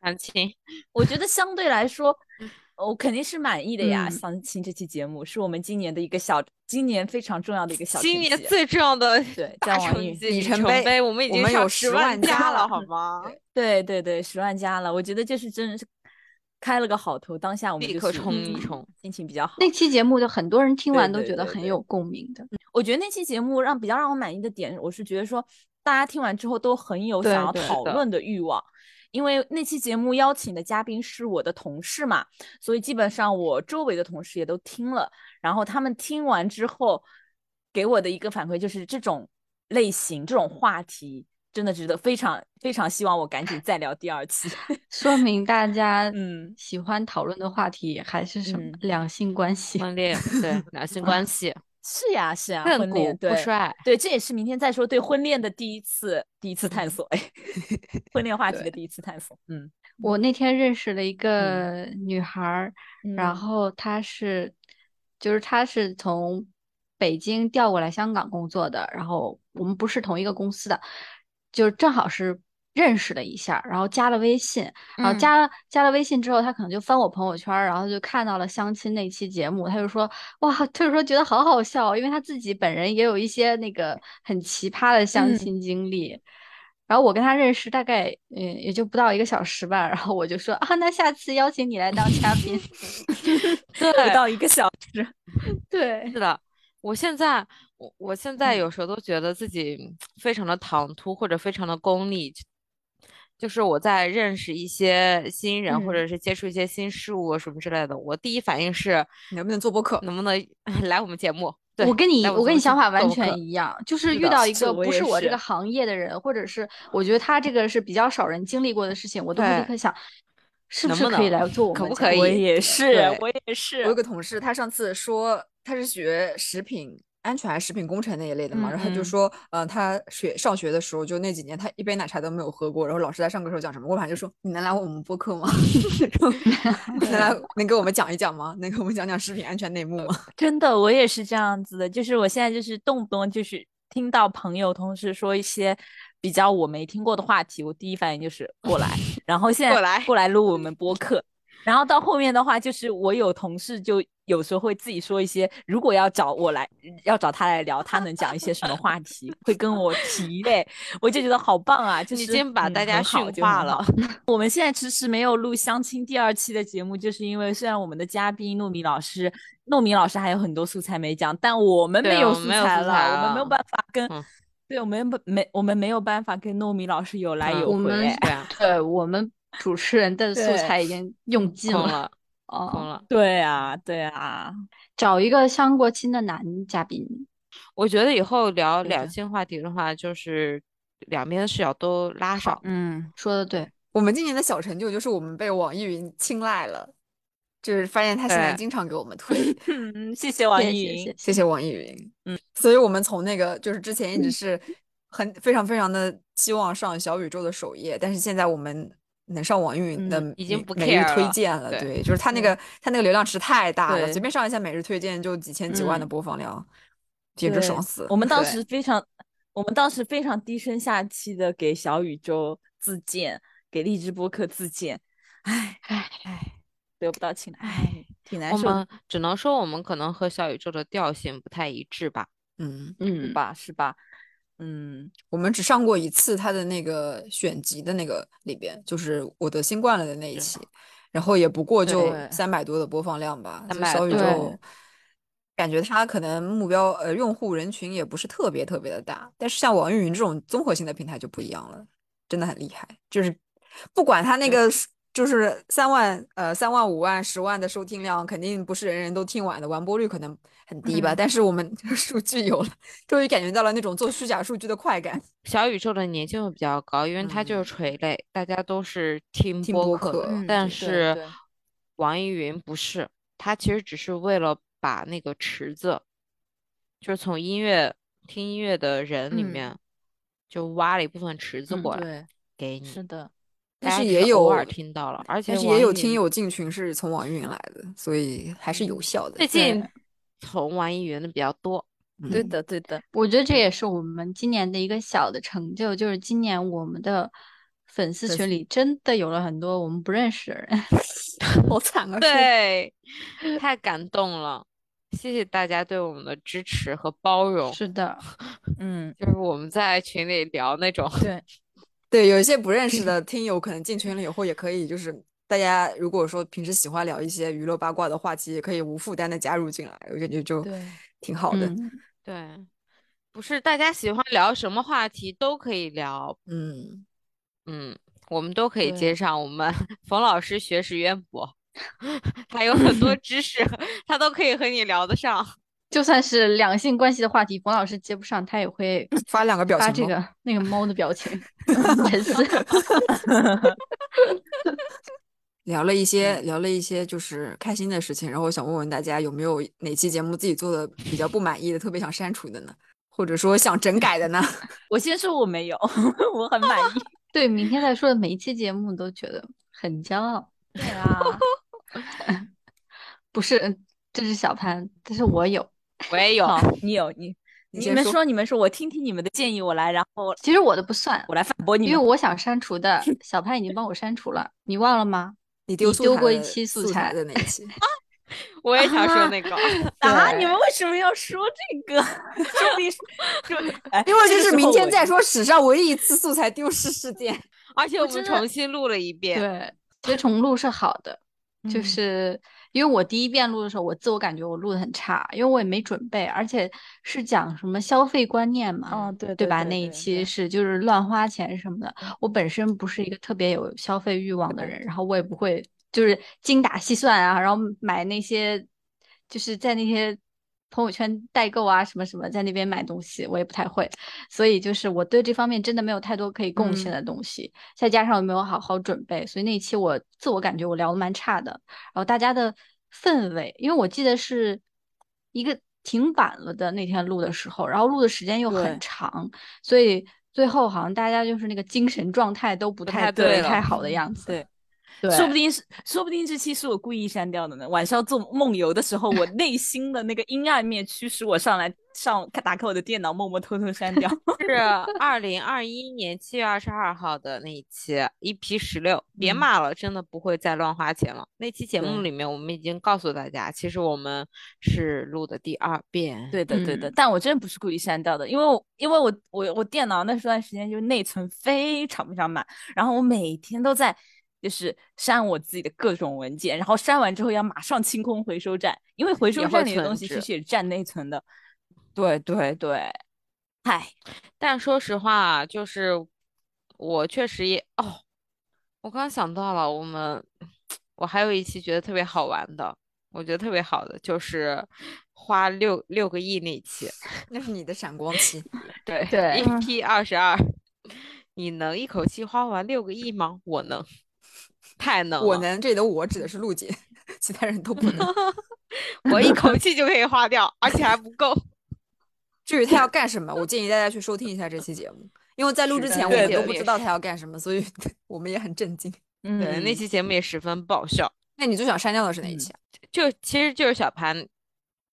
感情，*laughs* 我觉得相对来说。我肯定是满意的呀！相亲这期节目是我们今年的一个小，今年非常重要的一个小，今年最重要的对大成绩里程碑，我们已经有十万加了，好吗？对对对，十万加了，我觉得这是真的是开了个好头，当下我们立刻冲一冲，心情比较好。那期节目就很多人听完都觉得很有共鸣的。我觉得那期节目让比较让我满意的点，我是觉得说大家听完之后都很有想要讨论的欲望。因为那期节目邀请的嘉宾是我的同事嘛，所以基本上我周围的同事也都听了，然后他们听完之后给我的一个反馈就是这种类型、这种话题真的值得非常非常希望我赶紧再聊第二期，*laughs* 说明大家嗯。喜欢讨论的话题还是什么两性关系，*laughs* 婚恋对两性关系。是呀，是呀，婚恋不帅，对，这也是明天再说对婚恋的第一次 *laughs* 第一次探索，哎，婚恋话题的第一次探索。嗯，我那天认识了一个女孩，然后她是，就是她是从北京调过来香港工作的，然后我们不是同一个公司的，就是正好是认识了一下，然后加了微信，然后加了加了微信之后，他可能就翻我朋友圈，然后就看到了相亲那期节目，他就说哇，他就说觉得好好笑，因为他自己本人也有一些那个很奇葩的相亲经历。然后我跟他认识大概嗯也就不到一个小时吧，然后我就说啊，那下次邀请你来当嘉宾。*laughs* 对，不到一个小时。对，是的。我现在我我现在有时候都觉得自己非常的唐突或者非常的功利。就是我在认识一些新人，或者是接触一些新事物什么之类的，我第一反应是能不能做播客，能不能 *laughs* 来我们节目？我跟你我跟你想法完全一样，就是遇到一个不是我这个行业的人，或者是我觉得他这个是比较少人经历过的事情，我都会立刻想，是不是可以来做我们？可不可以？我也是，我也是。我有个同事，他上次说他是学食品。安全还是食品工程那一类的嘛，然后他就说，呃，他学上学的时候就那几年，他一杯奶茶都没有喝过。然后老师在上课时候讲什么，我反正就说，你能来我们播客吗？*laughs* *laughs* 能来能给我们讲一讲吗？能给我们讲讲食品安全内幕吗？*laughs* 真的，我也是这样子的，就是我现在就是动不动就是听到朋友同事说一些比较我没听过的话题，我第一反应就是过来，然后现在过来过来录我们播客。然后到后面的话，就是我有同事就有时候会自己说一些，如果要找我来，要找他来聊，他能讲一些什么话题，会跟我提嘞，我就觉得好棒啊！就已经把大家驯化了。*laughs* 我们现在迟迟没有录相亲第二期的节目，就是因为虽然我们的嘉宾糯米老师，糯米老师还有很多素材没讲，但我们没有素材了，我们没有办法跟，对我们没我们没有办法跟糯米老师有来有回。对，我们。主持人的素材已经用尽了，哦，空了。对啊，对啊，找一个相过亲的男嘉宾。我觉得以后聊两性话题的话，就是两边的视角都拉上。嗯，说的对。我们今年的小成就就是我们被网易云青睐了，就是发现他现在经常给我们推。*laughs* *laughs* 嗯，谢谢网易云，谢谢网易云。嗯，所以我们从那个就是之前一直是很非常非常的期望上小宇宙的首页，但是现在我们。能上网易云的已经不每日推荐了，对，就是它那个它那个流量池太大了，随便上一下每日推荐就几千几万的播放量，简直爽死。我们当时非常，我们当时非常低声下气的给小宇宙自荐，给荔枝播客自荐，唉唉唉，得不到青睐，唉，挺难受。我们只能说我们可能和小宇宙的调性不太一致吧，嗯嗯吧，是吧？嗯，我们只上过一次他的那个选集的那个里边，就是我得新冠了的那一期，然后也不过就三百多的播放量吧。小宇宙感觉他可能目标呃用户人群也不是特别特别的大，但是像网易云这种综合性的平台就不一样了，真的很厉害，就是不管他那个。就是三万呃三万五万十万的收听量，肯定不是人人都听完的，完播率可能很低吧。但是我们数据有了，终于感觉到了那种做虚假数据的快感。小宇宙的粘性会比较高，因为它就是垂类，大家都是听播客。但是网易云不是，它其实只是为了把那个池子，就是从音乐听音乐的人里面，就挖了一部分池子过来给你。是的。但是也有偶尔听到了，而且也有听友进群是从网易云来的，所以还是有效的。最近从网易云的比较多，对的对的。我觉得这也是我们今年的一个小的成就，就是今年我们的粉丝群里真的有了很多我们不认识的人，*laughs* 好惨啊！对，*laughs* 太感动了，谢谢大家对我们的支持和包容。是的，嗯，*laughs* 就是我们在群里聊那种对。对，有一些不认识的听友可能进群了以后也可以，就是大家如果说平时喜欢聊一些娱乐八卦的话题，也可以无负担的加入进来，我感觉就挺好的。对，不是大家喜欢聊什么话题都可以聊，嗯嗯，我们都可以接上。我们 *laughs* 冯老师学识渊博，*laughs* 他有很多知识，*laughs* 他都可以和你聊得上。就算是两性关系的话题，冯老师接不上，他也会 *clears throat* 发两个表情，发这个那个猫的表情，沉思。聊了一些，聊了一些就是开心的事情，然后我想问问大家，有没有哪期节目自己做的比较不满意的，特别想删除的呢？或者说想整改的呢？*laughs* 我先说我没有，*laughs* 我很满意。*laughs* 对，明天再说的每一期节目都觉得很骄傲。对啊，不是，这是小潘，但是我有。我也有，你有你，你们说，你们说，我听听你们的建议，我来，然后其实我的不算，我来反驳你，因为我想删除的，小潘已经帮我删除了，你忘了吗？你丢丢过一期素材的那期，*laughs* 我也想说那个啊，*laughs* 你们为什么要说这个？*laughs* 因为这是明天再说史上唯一一次素材丢失事件，而且我们重新录了一遍，对，其实重录是好的，就是。因为我第一遍录的时候，我自我感觉我录的很差，因为我也没准备，而且是讲什么消费观念嘛，嗯，对对吧？那一期是就是乱花钱什么的。我本身不是一个特别有消费欲望的人，然后我也不会就是精打细算啊，然后买那些就是在那些。朋友圈代购啊，什么什么，在那边买东西，我也不太会，所以就是我对这方面真的没有太多可以贡献的东西，再加上我没有好好准备，所以那一期我自我感觉我聊的蛮差的。然后大家的氛围，因为我记得是一个挺晚了的那天录的时候，然后录的时间又很长，所以最后好像大家就是那个精神状态都不太对，太好的样子。对。说不定是，说不定这期是我故意删掉的呢。晚上做梦游的时候，我内心的那个阴暗面驱使我上来上打开我的电脑，默默偷偷删掉。*laughs* 是二零二一年七月二十二号的那一期一 P 十六。别骂了，真的不会再乱花钱了。那期节目里面，我们已经告诉大家，其实我们是录的第二遍。对的，对的。但我真的不是故意删掉的，因为我因为我我我电脑那段时间就内存非常非常满，然后我每天都在。就是删我自己的各种文件，然后删完之后要马上清空回收站，因为回收站里的东西其实也占内存的。对对对，嗨，但说实话，就是我确实也哦，我刚想到了，我们我还有一期觉得特别好玩的，我觉得特别好的就是花六六个亿那期，*laughs* 那是你的闪光期。对对一 P 二十二，你能一口气花完六个亿吗？我能。太能，我能，这里的我指的是陆姐，其他人都不能。*laughs* 我一口 *laughs* 气就可以花掉，而且还不够。*laughs* 至于他要干什么，我建议大家去收听一下这期节目，因为在录之前我们都不知道他要干什么，所以我们也很震惊。嗯，对，那期节目也十分爆笑。那你最想删掉的是哪一期啊？就其实就是小盘。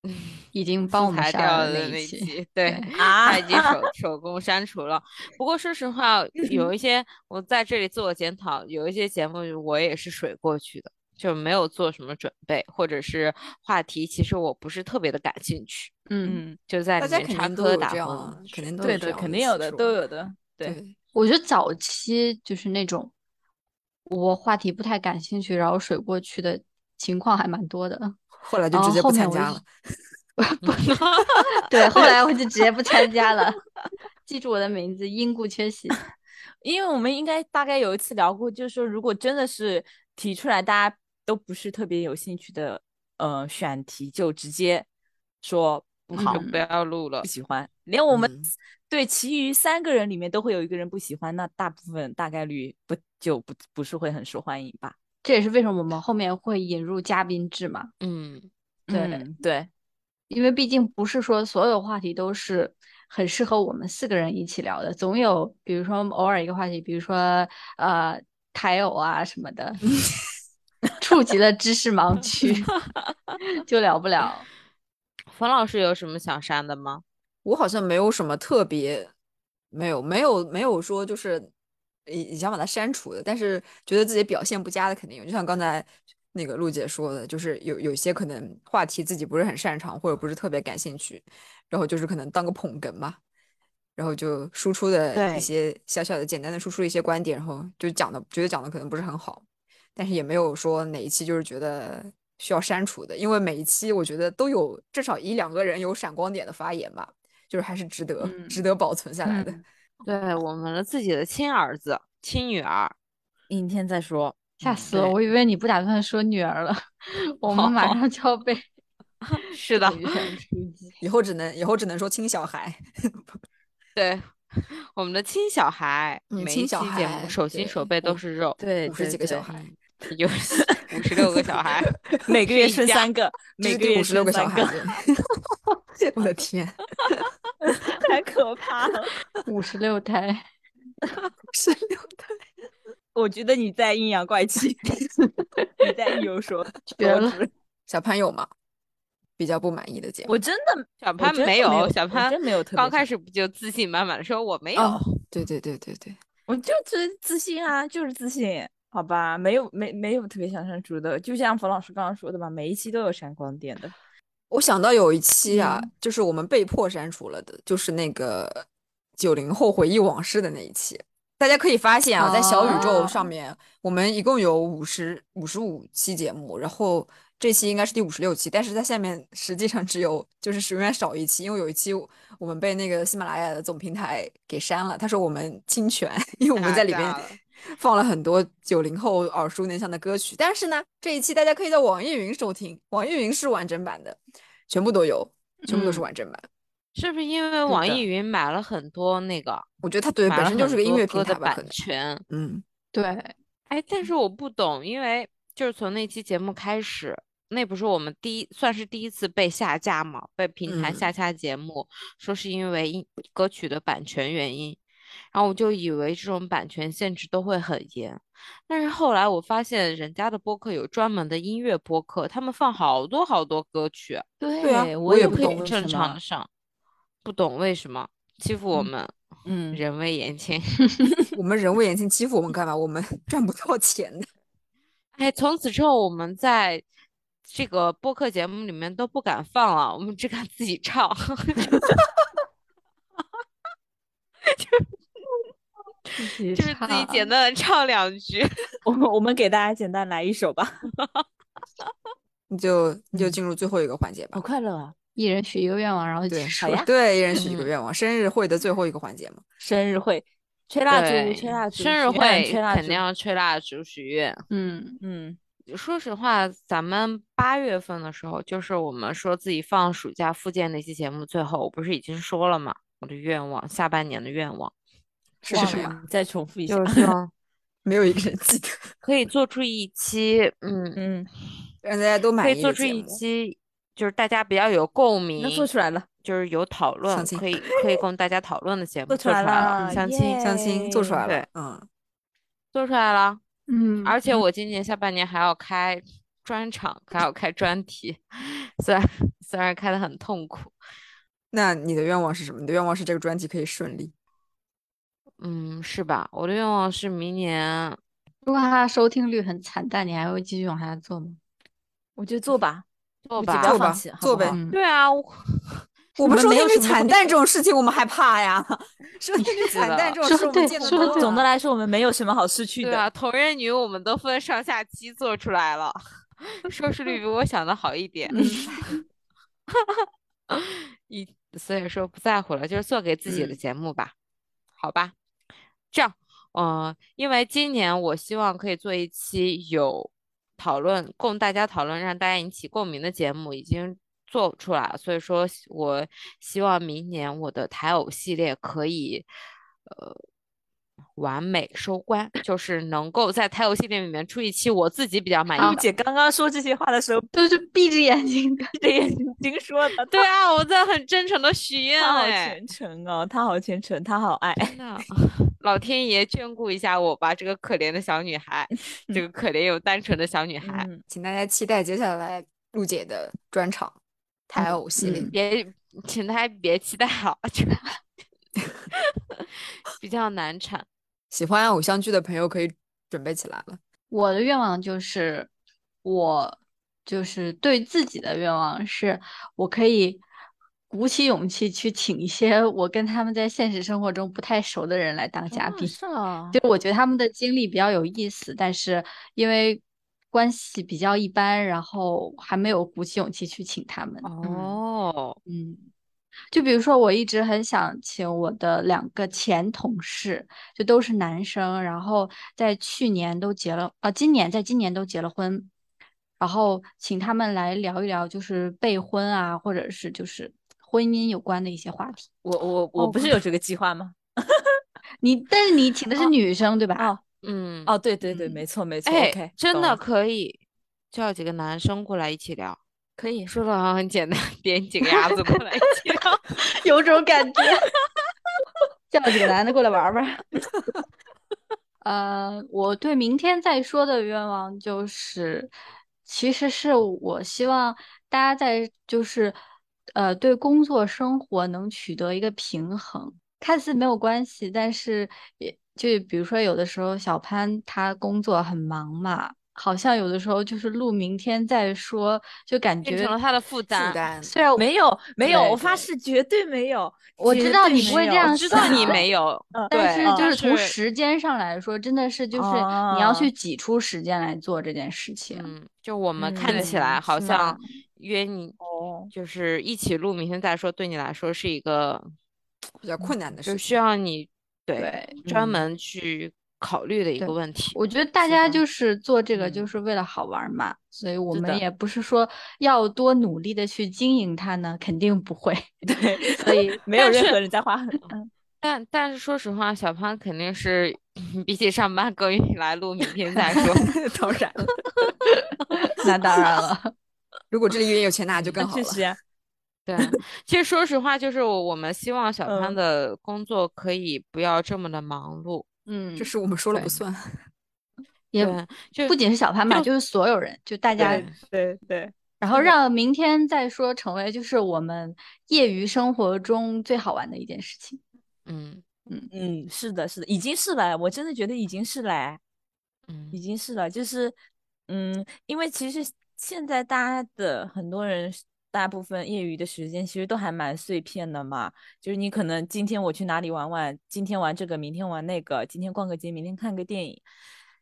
*laughs* 已经帮我们删掉了那期，*laughs* 对，他已经手手工删除了。不过说实话，有一些我在这里自我检讨，有一些节目我也是水过去的，就没有做什么准备，或者是话题其实我不是特别的感兴趣。嗯，就在里面插科打诨，肯定对对，肯定有的，都有的。对，我觉得早期就是那种我话题不太感兴趣，然后水过去的情况还蛮多的。后来就直接不参加了。*laughs* 不，对，后来我就直接不参加了。*laughs* 记住我的名字，因故缺席。*laughs* 因为我们应该大概有一次聊过，就是说，如果真的是提出来大家都不是特别有兴趣的，呃，选题就直接说不好，不要录了，不喜欢。连我们对其余三个人里面都会有一个人不喜欢，那大部分大概率不就不不是会很受欢迎吧？这也是为什么我们后面会引入嘉宾制嘛？嗯，对对。因为毕竟不是说所有话题都是很适合我们四个人一起聊的，总有比如说偶尔一个话题，比如说呃台偶啊什么的，*laughs* 触及了知识盲区，*laughs* 就聊不了。*laughs* 冯老师有什么想删的吗？我好像没有什么特别，没有没有没有说就是你想把它删除的，但是觉得自己表现不佳的肯定有，就像刚才。那个陆姐说的，就是有有些可能话题自己不是很擅长，或者不是特别感兴趣，然后就是可能当个捧哏嘛，然后就输出的一些小小的、简单的输出一些观点，然后就讲的觉得讲的可能不是很好，但是也没有说哪一期就是觉得需要删除的，因为每一期我觉得都有至少一两个人有闪光点的发言吧，就是还是值得值得保存下来的。对我们的自己的亲儿子、亲女儿，明天再说。吓死了！我以为你不打算说女儿了，*laughs* 我们马上就要被是的，*laughs* 以后只能以后只能说亲小孩。对，*laughs* 我们的亲小孩，亲小孩，手心手背都是肉，对，五十几个小孩，有五十六个小孩，每个月生三个，每个月五十六个小孩。*laughs* 我的天，*laughs* 太可怕了！五十六胎，五十六胎。*laughs* 我觉得你在阴阳怪气，你在有说绝了。小潘有吗？比较不满意的节目。我真的小潘没有，小潘真没有。刚开始不就自信满满的说我没有？对对对对对，我就是自信啊，就是自信。好吧，没有没没有特别想删除的，就像冯老师刚刚说的嘛，每一期都有闪光点的。我想到有一期啊，就是我们被迫删除了的，就是那个九零后回忆往事的那一期。大家可以发现啊，在小宇宙上面，我们一共有五十五十五期节目，然后这期应该是第五十六期，但是在下面实际上只有就是永远少一期，因为有一期我们被那个喜马拉雅的总平台给删了，他说我们侵权，因为我们在里面。放了很多九零后耳熟能详的歌曲，但是呢，这一期大家可以在网易云收听，网易云是完整版的，全部都有，全部都是完整版。是不是因为网易云买了很多那个？我觉得它对本身就是个音乐歌的版权。嗯，对。哎，但是我不懂，因为就是从那期节目开始，那不是我们第一算是第一次被下架嘛？被平台下架节目，说是因为音歌曲的版权原因。然后我就以为这种版权限制都会很严，但是后来我发现人家的播客有专门的音乐播客，他们放好多好多歌曲。对啊，我也不懂正常的上，不懂为什么欺负我们？嗯，人微言轻，*laughs* 我们人微言轻，欺负我们干嘛？我们 *laughs* 赚不到钱的。*laughs* 哎，从此之后我们在这个播客节目里面都不敢放了，我们只敢自己唱。就。是自己简单的唱两句，*laughs* 我我们给大家简单来一首吧。*laughs* 你就你就进入最后一个环节吧。好快乐啊！一人许一个愿望，然后对，好呀，对，一人许一个愿望。生日会的最后一个环节嘛。生日会，吹蜡烛，吹蜡烛。生日会肯定要吹蜡烛许愿。嗯嗯。说实话，咱们八月份的时候，就是我们说自己放暑假复健那期节目，最后我不是已经说了吗？我的愿望，下半年的愿望。是什么？再重复一下，就是说没有一个人记得。*laughs* 可以做出一期，嗯嗯，让大家都满意。可以做出一期，就是大家比较有共鸣。那做出来了，就是有讨论，可以可以供大家讨论的节目。做出来了，相亲相亲做出来了，对，嗯，做出来了，嗯。而且我今年下半年还要开专场，还要开专题，虽然虽然开的很痛苦。那你的愿望是什么？你的愿望是这个专辑可以顺利。嗯，是吧？我的愿望是明年，如果它收听率很惨淡，你还会继续往下做吗？我觉得做吧，做吧，做吧，做呗。对啊，我们收听率惨淡这种事情，我们还怕呀？收听率惨淡这种事，我们见得多。总的来说，我们没有什么好失去的。对啊，同人女我们都分上下期做出来了，*laughs* 收视率比我想的好一点。*laughs* 一所以说不在乎了，就是做给自己的节目吧，好吧。这样，嗯，因为今年我希望可以做一期有讨论、供大家讨论、让大家引起共鸣的节目，已经做出来了。所以说，我希望明年我的台偶系列可以，呃。完美收官，就是能够在台游系列里面出一期我自己比较满意的。姐刚刚说这些话的时候都是闭着眼睛、闭着眼睛说的。*laughs* 对啊，我在很真诚的许愿。他好虔诚哦，他好虔诚，他好爱。真的，*laughs* 老天爷眷顾一下我吧，这个可怜的小女孩，*laughs* 这个可怜又单纯的小女孩。请大家期待接下来陆姐的专场台偶系列。别，请大家别期待了，比较难产。喜欢偶像剧的朋友可以准备起来了。我的愿望就是，我就是对自己的愿望是，我可以鼓起勇气去请一些我跟他们在现实生活中不太熟的人来当嘉宾。是啊，就我觉得他们的经历比较有意思，但是因为关系比较一般，然后还没有鼓起勇气去请他们。哦，嗯。就比如说，我一直很想请我的两个前同事，就都是男生，然后在去年都结了，啊，今年在今年都结了婚，然后请他们来聊一聊，就是备婚啊，或者是就是婚姻有关的一些话题。我我我不是有 *laughs* 这个计划吗？*laughs* 你但是你请的是女生对吧？哦，嗯，哦，对对对，没错没错。哎，真的可以叫几个男生过来一起聊。可以说的好像很简单，点几个鸭子过来，*laughs* *laughs* 有种感觉。*laughs* 叫几个男的过来玩玩。呃，我对明天再说的愿望就是，其实是我希望大家在就是呃对工作生活能取得一个平衡，看似没有关系，但是也就比如说有的时候小潘他工作很忙嘛。好像有的时候就是录，明天再说，就感觉变成了他的负担。虽然没有没有，我发誓绝对没有。我知道你不会这样，知道你没有。*laughs* 但是就是从时间上来说，真的是 *laughs* 就是你要去挤出时间来做这件事情。嗯，就我们看起来好像约你，就是一起录，明天再说，对你来说是一个比较困难的事，就需要你对专门去。考虑的一个问题，我觉得大家就是做这个就是为了好玩嘛，所以我们也不是说要多努力的去经营它呢，肯定不会。*laughs* 对，所以没有任何人在花很多。*laughs* 但但是说实话，小潘肯定是比起上班更愿意来录，明天再说。*laughs* 当然了，那当然了。如果这里也有钱那就更好了。对，其实说实话，就是我们希望小潘的工作可以不要这么的忙碌。嗯，这是我们说了不算，*laughs* 也就不仅是小潘吧，就是所有人，就大家对对。然后让明天再说成为就是我们业余生活中最好玩的一件事情。嗯嗯嗯，是的，是的，已经是了，我真的觉得已经是了，嗯，已经是了，就是嗯，因为其实现在大家的很多人。大部分业余的时间其实都还蛮碎片的嘛，就是你可能今天我去哪里玩玩，今天玩这个，明天玩那个，今天逛个街，明天看个电影，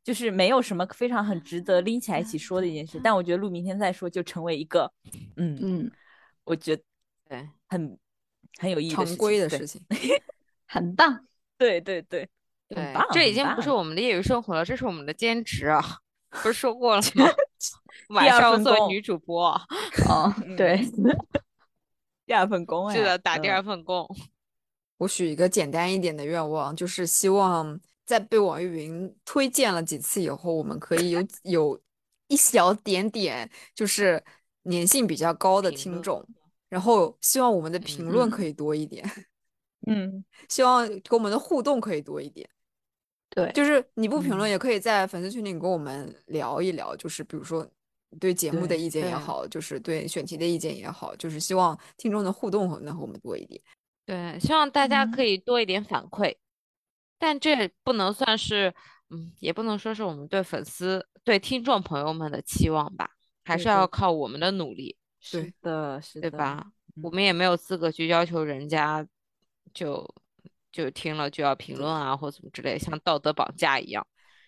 就是没有什么非常很值得拎起来一起说的一件事。但我觉得录明天再说就成为一个，嗯嗯，我觉得对，很很有意义常规的事情，*laughs* 很棒，对对对，对，棒，这已经不是我们的业余生活了，这是我们的兼职啊，*laughs* 不是说过了吗？*laughs* *laughs* 晚上做女主播，*laughs* 哦，对，*laughs* 第二份工，是的，打第二份工。我许一个简单一点的愿望，就是希望在被网易云推荐了几次以后，我们可以有有一小点点，就是粘性比较高的听众，然后希望我们的评论。可以多一点，嗯，希望跟我们的互动可以多一点。对，就是你不评论也可以在粉丝群里跟我们聊一聊，就是比如说对节目的意见也好，就是对选题的意见也好，就是希望听众的互动能和我们多一点。对，希望大家可以多一点反馈，但这不能算是，嗯，也不能说是我们对粉丝、对听众朋友们的期望吧，还是要靠我们的努力。是的，是对吧？我们也没有资格去要求人家就。就听了就要评论啊，或怎么之类，像道德绑架一样。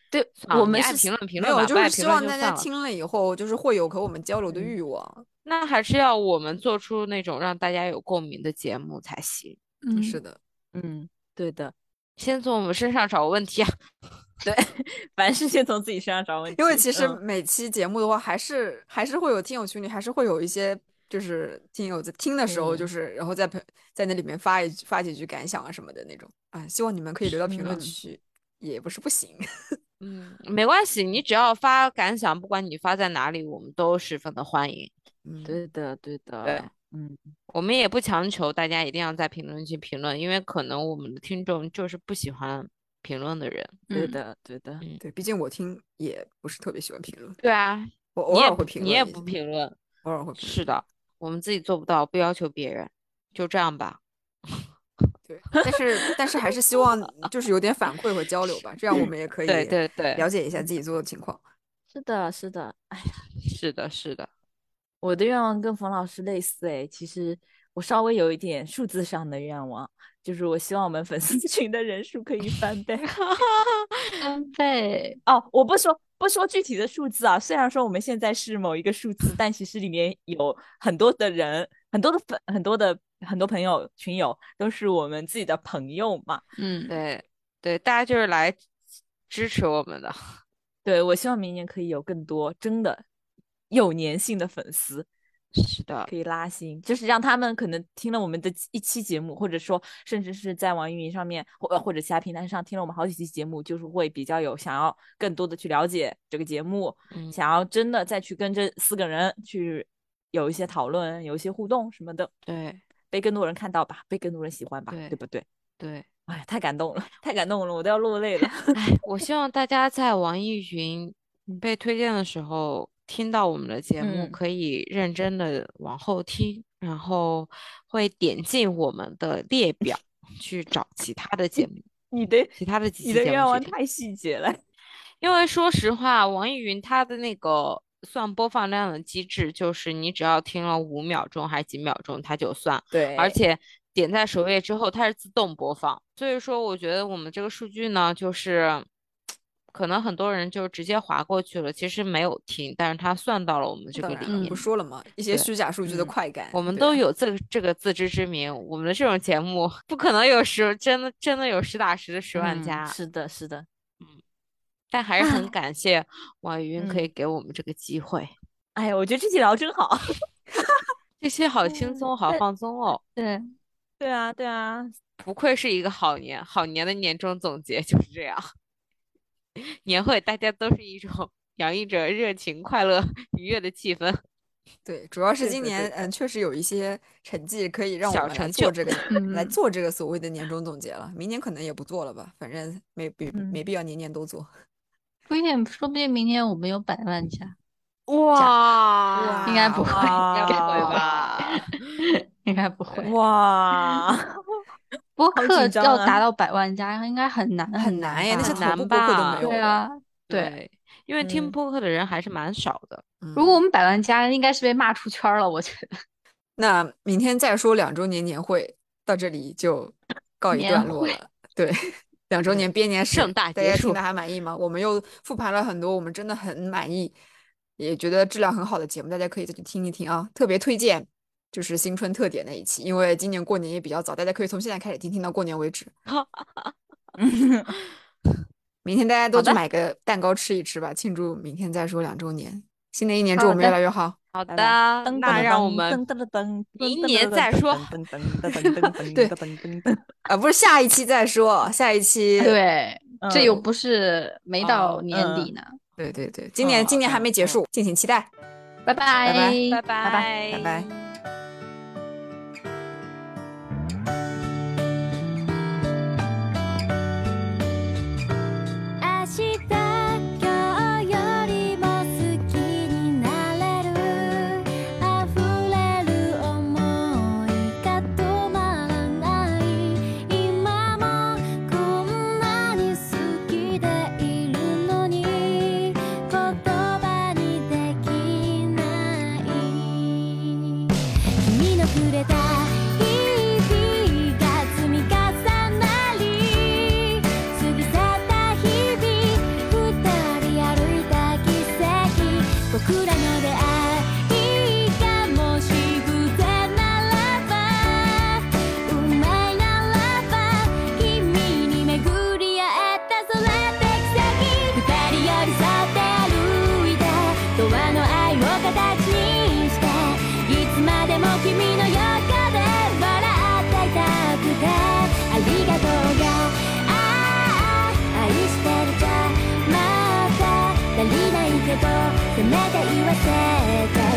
对，我们是评论评论，没有，就是希望大家听了以后，就是会有和我们交流的欲望。那还是要我们做出那种让大家有共鸣的节目才行。嗯，是的，嗯，对的。先从我们身上找问题啊。*laughs* 对，*laughs* 凡事先从自己身上找问题。因为其实每期节目的话，还是还是会有听友群里，还是会有一些。就是听友在听的时候，就是然后在在那里面发一发几句感想啊什么的那种啊，希望你们可以留到评论区，也不是不行。*laughs* 嗯，没关系，你只要发感想，不管你发在哪里，我们都十分的欢迎。嗯，对的，对的。对，嗯，我们也不强求大家一定要在评论区评论，因为可能我们的听众就是不喜欢评论的人。对的，对的，对，毕竟我听也不是特别喜欢评论。对啊，我偶尔会评论，你也不评论，偶尔会。是的。我们自己做不到，不要求别人，就这样吧。对，但是但是还是希望 *laughs* 就是有点反馈和交流吧，这样我们也可以对对对了解一下自己做的情况。是的，是的，哎呀，*laughs* 是的，是的，我的愿望跟冯老师类似哎，其实我稍微有一点数字上的愿望，就是我希望我们粉丝 *laughs* 群的人数可以翻倍，翻倍哦，我不说。不说具体的数字啊，虽然说我们现在是某一个数字，但其实里面有很多的人，很多的粉，很多的很多朋友群友都是我们自己的朋友嘛。嗯，对对，大家就是来支持我们的。*laughs* 对我希望明年可以有更多真的有粘性的粉丝。是的，可以拉新，就是让他们可能听了我们的一期节目，或者说甚至是在网易云上面或或者其他平台上听了我们好几期节目，就是会比较有想要更多的去了解这个节目，想要真的再去跟这四个人去有一些讨论，有一些互动什么的。对，被更多人看到吧，被更多人喜欢吧，对不对？对，哎，太感动了，太感动了，我都要落泪了。哎，我希望大家在网易云 *laughs* 被推荐的时候。听到我们的节目，可以认真的往后听，然后会点进我们的列表去找其他的节目。你的其他的几你的愿望太细节了，*laughs* 因为说实话，网易云它的那个算播放量的机制，就是你只要听了五秒钟还是几秒钟，它就算。对，而且点在首页之后，它是自动播放。所以说，我觉得我们这个数据呢，就是。可能很多人就直接划过去了，其实没有听，但是他算到了我们这个里面。不说了吗？一些虚假数据的快感，我们都有这这个自知之明。我们的这种节目不可能有十，真的真的有实打实的十万加。是的，是的，嗯。但还是很感谢网易云可以给我们这个机会。哎呀，我觉得这期聊真好，*laughs* 这期好轻松，好放松哦。*laughs* 对，对啊，对啊，不愧是一个好年，好年的年终总结就是这样。*laughs* 年会大家都是一种 *laughs* 洋溢着热情、快乐、*laughs* 愉悦的气氛。对，主要是今年嗯，确实有一些成绩可以让我们来做这个来做这个所谓的年终总结了。明年可能也不做了吧，反正没必没必要年年都做。不一定，说不定明年我们有百万加。哇，应该不会，应该不会吧？应该不会。哇。*laughs* 播客要达到百万加，应该很难很难呀，那些难吧？对啊，对，因为听播客的人还是蛮少的。如果我们百万加，应该是被骂出圈了，我觉得。*laughs* 那明天再说两周年年会到这里就告一段落了。对，*laughs* 两周年编年盛大大家听的还满意吗？我们又复盘了很多，我们真的很满意，也觉得质量很好的节目，大家可以再去听一听啊，特别推荐。就是新春特点那一期，因为今年过年也比较早，大家可以从现在开始听，听到过年为止。明天大家都去买个蛋糕吃一吃吧，庆祝明天再说两周年。新的一年祝我们越来越好。好的，那让我们明年再说。对，啊，不是下一期再说，下一期对，这又不是没到年底呢。对对对，今年今年还没结束，敬请期待。拜拜拜拜拜拜拜拜。まだ言わせた